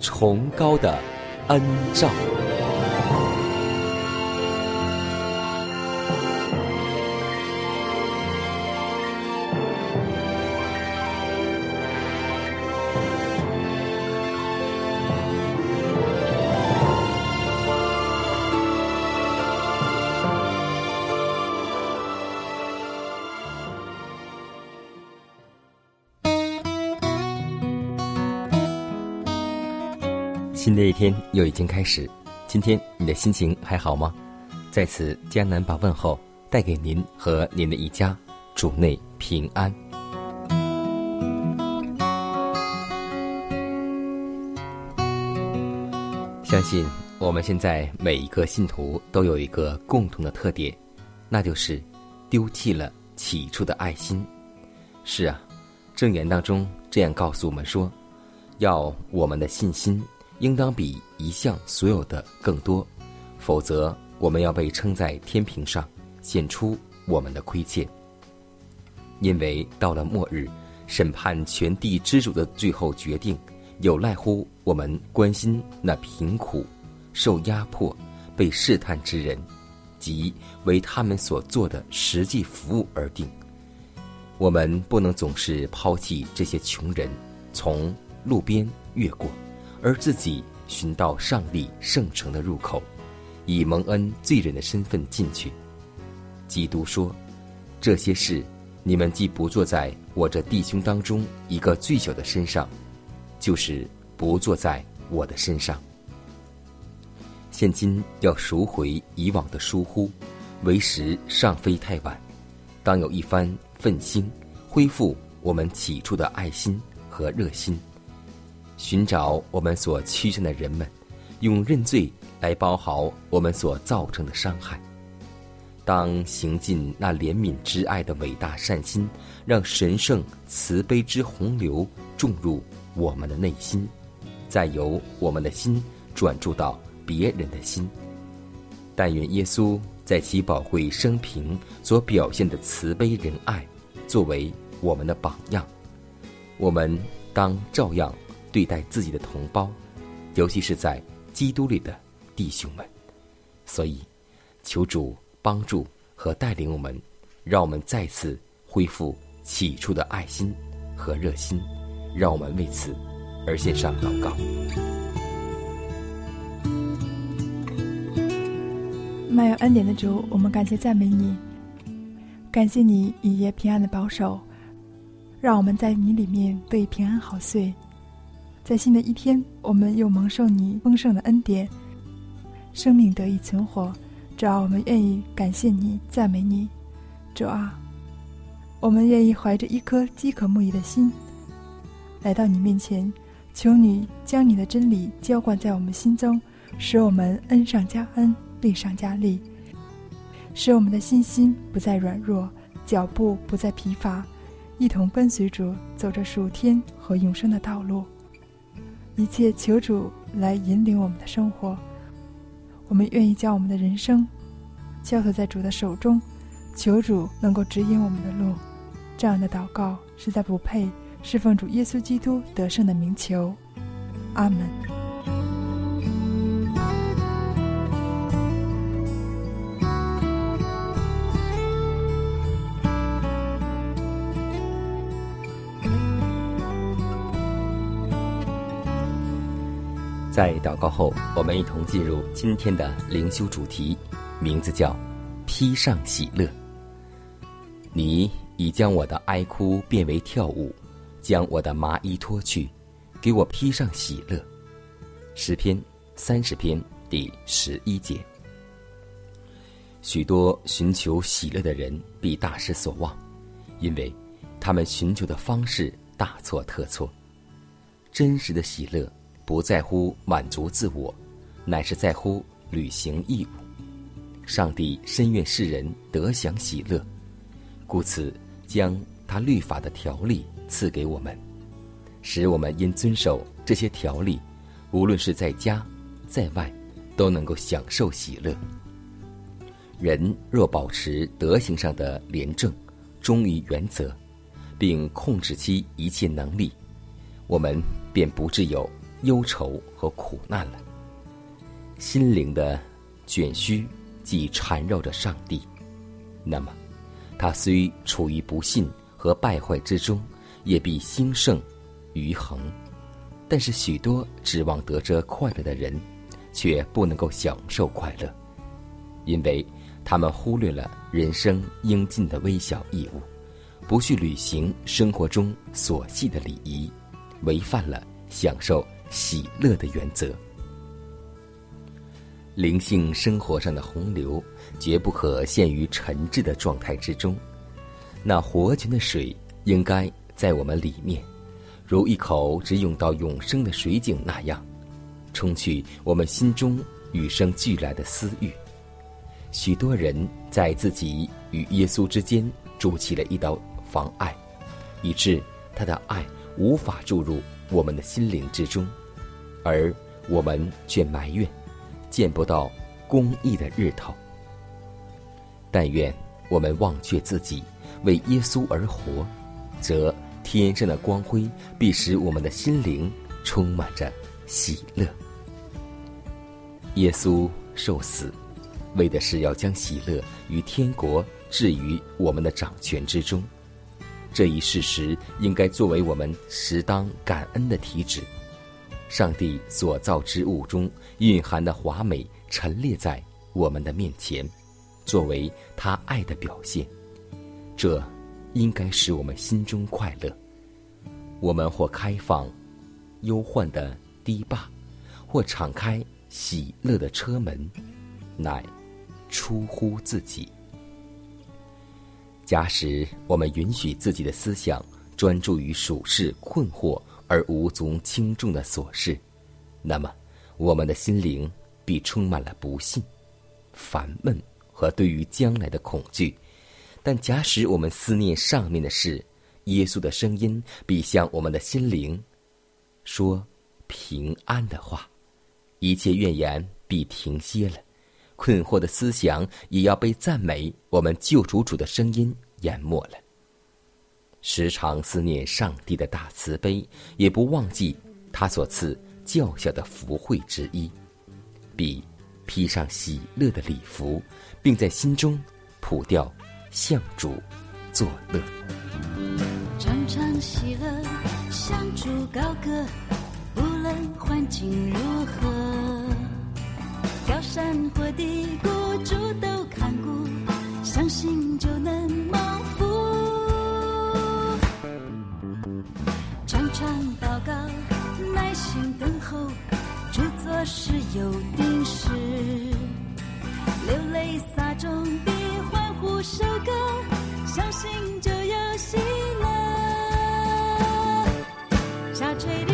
崇高的恩照。天又已经开始，今天你的心情还好吗？在此，江南把问候带给您和您的一家，主内平安。相信我们现在每一个信徒都有一个共同的特点，那就是丢弃了起初的爱心。是啊，正言当中这样告诉我们说，要我们的信心。应当比一向所有的更多，否则我们要被称在天平上，显出我们的亏欠。因为到了末日，审判全地之主的最后决定，有赖乎我们关心那贫苦、受压迫、被试探之人，即为他们所做的实际服务而定。我们不能总是抛弃这些穷人，从路边越过。而自己寻到上帝圣城的入口，以蒙恩罪人的身份进去。基督说：“这些事，你们既不坐在我这弟兄当中一个最小的身上，就是不坐在我的身上。现今要赎回以往的疏忽，为时尚非太晚，当有一番奋心，恢复我们起初的爱心和热心。”寻找我们所屈身的人们，用认罪来包好我们所造成的伤害。当行尽那怜悯之爱的伟大善心，让神圣慈悲之洪流注入我们的内心，再由我们的心转注到别人的心。但愿耶稣在其宝贵生平所表现的慈悲仁爱，作为我们的榜样，我们当照样。对待自己的同胞，尤其是在基督里的弟兄们，所以求主帮助和带领我们，让我们再次恢复起初的爱心和热心，让我们为此而献上祷告。满有恩典的主，我们感谢赞美你，感谢你一夜平安的保守，让我们在你里面得平安好睡。在新的一天，我们又蒙受你丰盛的恩典，生命得以存活。主啊，我们愿意感谢你，赞美你。主啊，我们愿意怀着一颗饥渴慕义的心，来到你面前，求你将你的真理浇灌在我们心中，使我们恩上加恩，利上加利，使我们的信心不再软弱，脚步不再疲乏，一同跟随主走着属天和永生的道路。一切求主来引领我们的生活，我们愿意将我们的人生交托在主的手中，求主能够指引我们的路。这样的祷告实在不配侍奉主耶稣基督得胜的名求。阿门。在祷告后，我们一同进入今天的灵修主题，名字叫“披上喜乐”。你已将我的哀哭变为跳舞，将我的麻衣脱去，给我披上喜乐。诗篇三十篇第十一节。许多寻求喜乐的人必大失所望，因为他们寻求的方式大错特错。真实的喜乐不在乎满足自我，乃是在乎履行义务。上帝深愿世人得享喜乐，故此将他律法的条例赐给我们，使我们因遵守这些条例，无论是在家在外，都能够享受喜乐。人若保持德行上的廉政，忠于原则，并控制其一切能力，我们便不致有忧愁和苦难了。心灵的卷须既缠绕着上帝，那么他虽处于不幸和败坏之中，也必兴盛于恒。但是许多指望得着快乐的人，却不能够享受快乐，因为。他们忽略了人生应尽的微小义务，不去履行生活中琐细的礼仪，违反了享受喜乐的原则。灵性生活上的洪流，绝不可陷于沉滞的状态之中。那活泉的水，应该在我们里面，如一口直涌到永生的水井那样，冲去我们心中与生俱来的私欲。许多人在自己与耶稣之间筑起了一道妨碍，以致他的爱无法注入我们的心灵之中，而我们却埋怨见不到公义的日头。但愿我们忘却自己，为耶稣而活，则天上的光辉必使我们的心灵充满着喜乐。耶稣受死。为的是要将喜乐与天国置于我们的掌权之中，这一事实应该作为我们适当感恩的体旨。上帝所造之物中蕴含的华美陈列在我们的面前，作为他爱的表现，这应该使我们心中快乐。我们或开放忧患的堤坝，或敞开喜乐的车门，乃。出乎自己。假使我们允许自己的思想专注于属世困惑而无足轻重的琐事，那么我们的心灵必充满了不幸、烦闷和对于将来的恐惧。但假使我们思念上面的事，耶稣的声音必向我们的心灵说平安的话，一切怨言必停歇了。困惑的思想也要被赞美，我们救主主的声音淹没了。时常思念上帝的大慈悲，也不忘记他所赐教小的福惠之一，必披上喜乐的礼服，并在心中谱调向主作乐。常常喜乐，向主高歌，无论环境如何。高山或低谷，主都看顾，相信就能蒙福。唱祷告，耐心等候，主做事有定时。流泪洒种的欢呼收割，相信就有喜乐。下垂的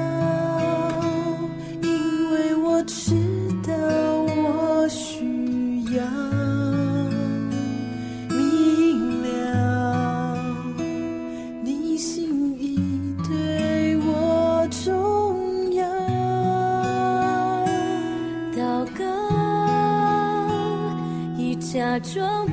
就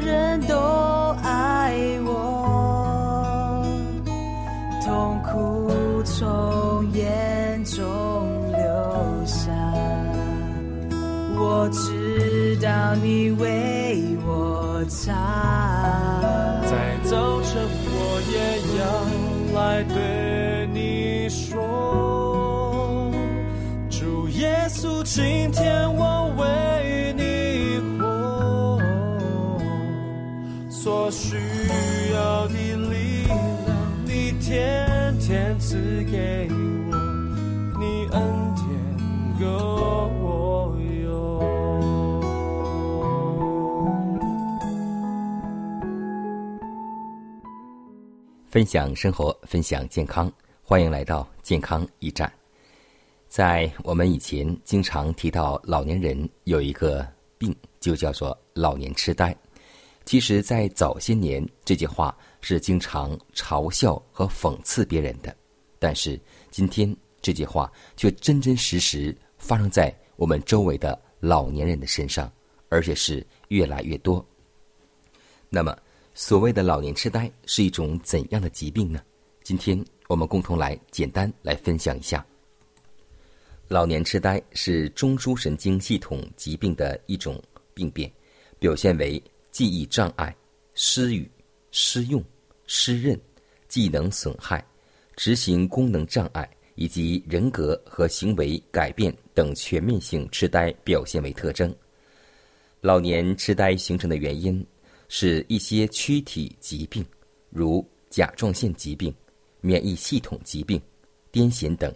人都爱我，痛苦从眼中流下，我知道你为我擦。分享生活，分享健康，欢迎来到健康驿站。在我们以前经常提到老年人有一个病，就叫做老年痴呆。其实，在早些年，这句话是经常嘲笑和讽刺别人的。但是今天，这句话却真真实实发生在我们周围的老年人的身上，而且是越来越多。那么，所谓的老年痴呆是一种怎样的疾病呢？今天我们共同来简单来分享一下。老年痴呆是中枢神经系统疾病的一种病变，表现为记忆障碍、失语、失用、失认、技能损害、执行功能障碍以及人格和行为改变等全面性痴呆表现为特征。老年痴呆形成的原因。是一些躯体疾病，如甲状腺疾病、免疫系统疾病、癫痫等，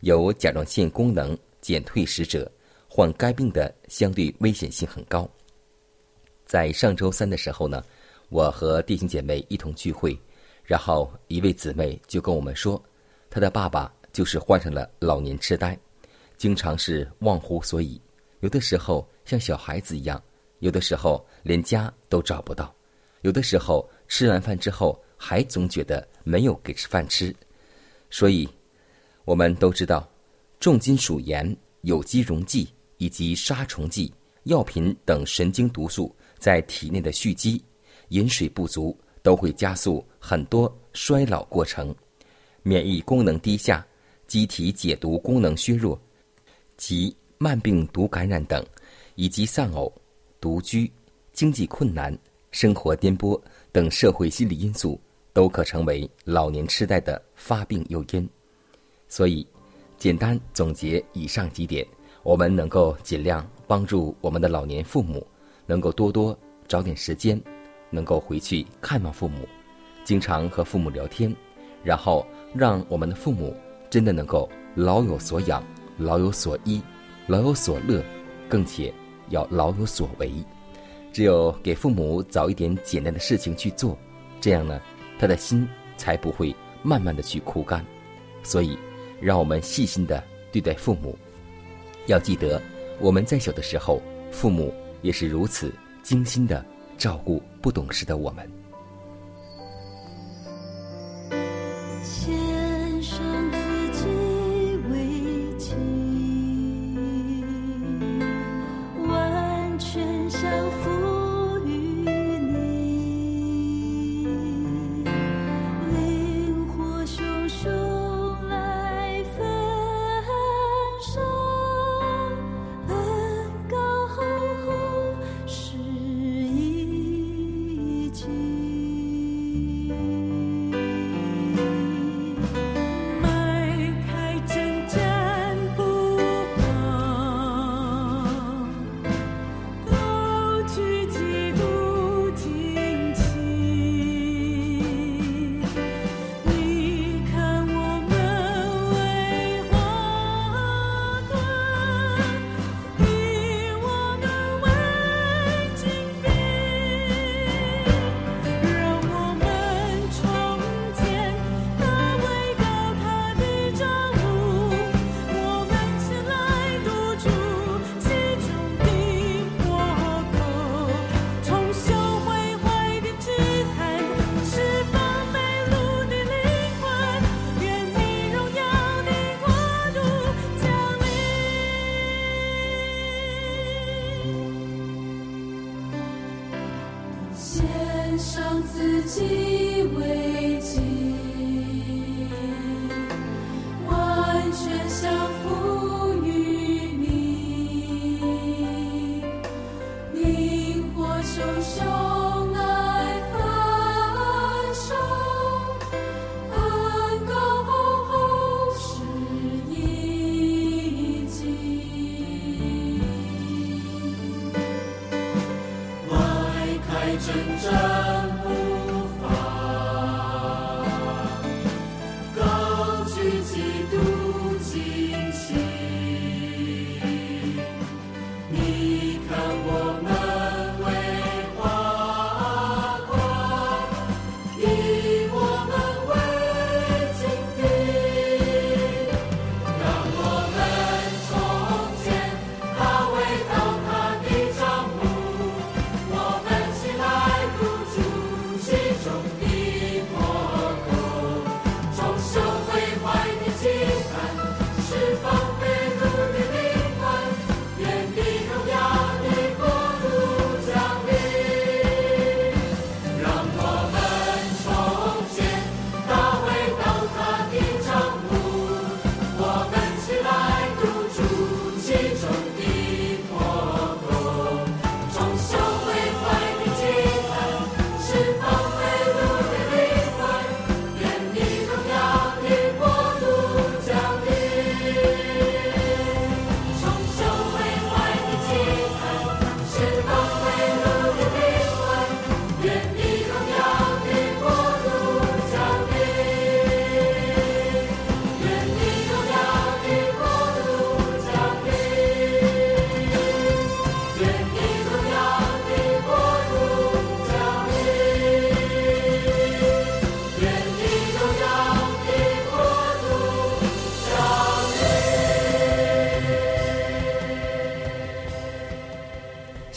有甲状腺功能减退史者，患该病的相对危险性很高。在上周三的时候呢，我和弟兄姐妹一同聚会，然后一位姊妹就跟我们说，她的爸爸就是患上了老年痴呆，经常是忘乎所以，有的时候像小孩子一样。有的时候连家都找不到，有的时候吃完饭之后还总觉得没有给吃饭吃，所以，我们都知道，重金属盐、有机溶剂以及杀虫剂、药品等神经毒素在体内的蓄积，饮水不足都会加速很多衰老过程，免疫功能低下、机体解毒功能削弱及慢病毒感染等，以及丧偶。独居、经济困难、生活颠簸等社会心理因素，都可成为老年痴呆的发病诱因。所以，简单总结以上几点，我们能够尽量帮助我们的老年父母，能够多多找点时间，能够回去看望父母，经常和父母聊天，然后让我们的父母真的能够老有所养、老有所依、老有所乐，更且。要老有所为，只有给父母找一点简单的事情去做，这样呢，他的心才不会慢慢的去枯干。所以，让我们细心的对待父母。要记得，我们在小的时候，父母也是如此精心的照顾不懂事的我们。挣扎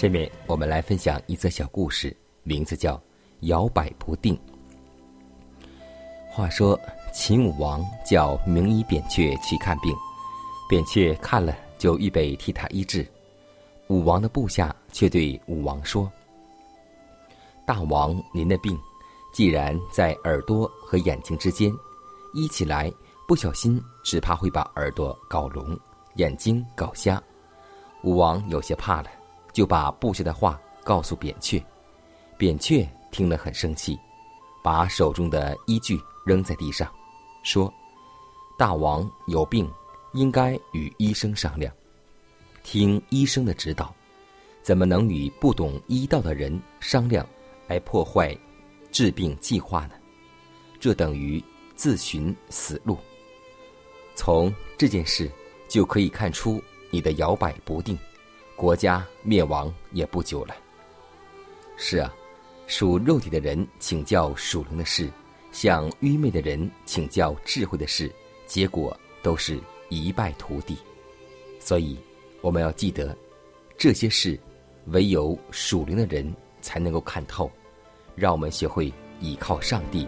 下面我们来分享一则小故事，名字叫《摇摆不定》。话说秦武王叫名医扁鹊去看病，扁鹊看了就预备替他医治。武王的部下却对武王说：“大王，您的病既然在耳朵和眼睛之间，医起来不小心，只怕会把耳朵搞聋，眼睛搞瞎。”武王有些怕了。就把部下的话告诉扁鹊，扁鹊听了很生气，把手中的医具扔在地上，说：“大王有病，应该与医生商量，听医生的指导，怎么能与不懂医道的人商量，来破坏治病计划呢？这等于自寻死路。从这件事就可以看出你的摇摆不定。”国家灭亡也不久了。是啊，属肉体的人请教属灵的事，向愚昧的人请教智慧的事，结果都是一败涂地。所以，我们要记得，这些事唯有属灵的人才能够看透。让我们学会倚靠上帝。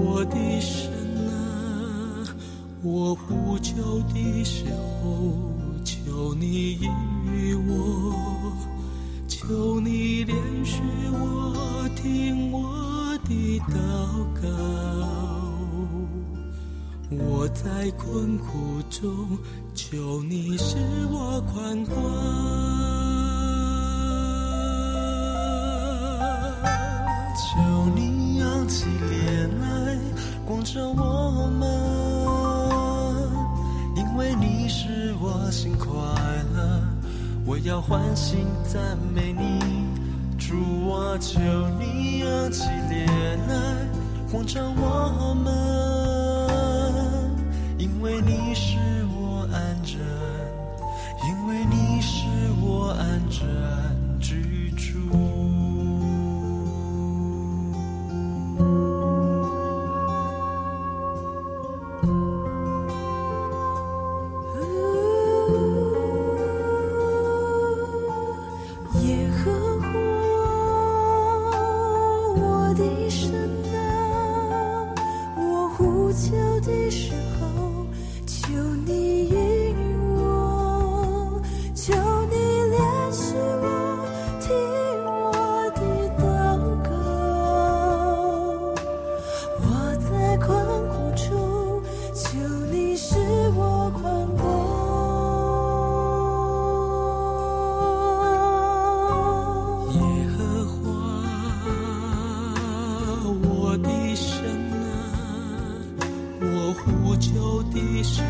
我的神啊，我呼求的时候，求你应允我，求你怜恤我，听我的祷告。我在困苦中，求你使我宽广，求你扬起脸，光照我们。因为你使我心快乐，我要欢欣赞美你，主啊，求你扬起脸来，光照我们，的时候，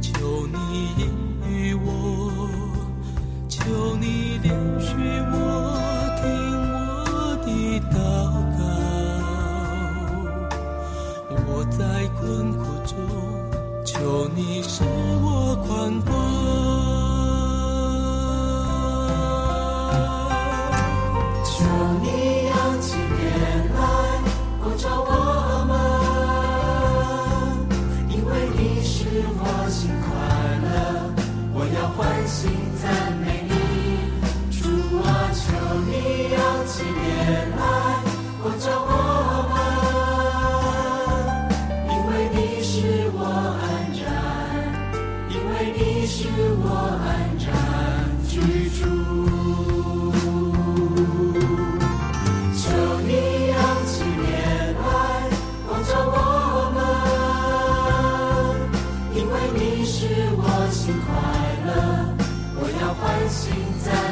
求你应允我，求你怜恤我，听我的祷告。我在困苦中，求你。心脏。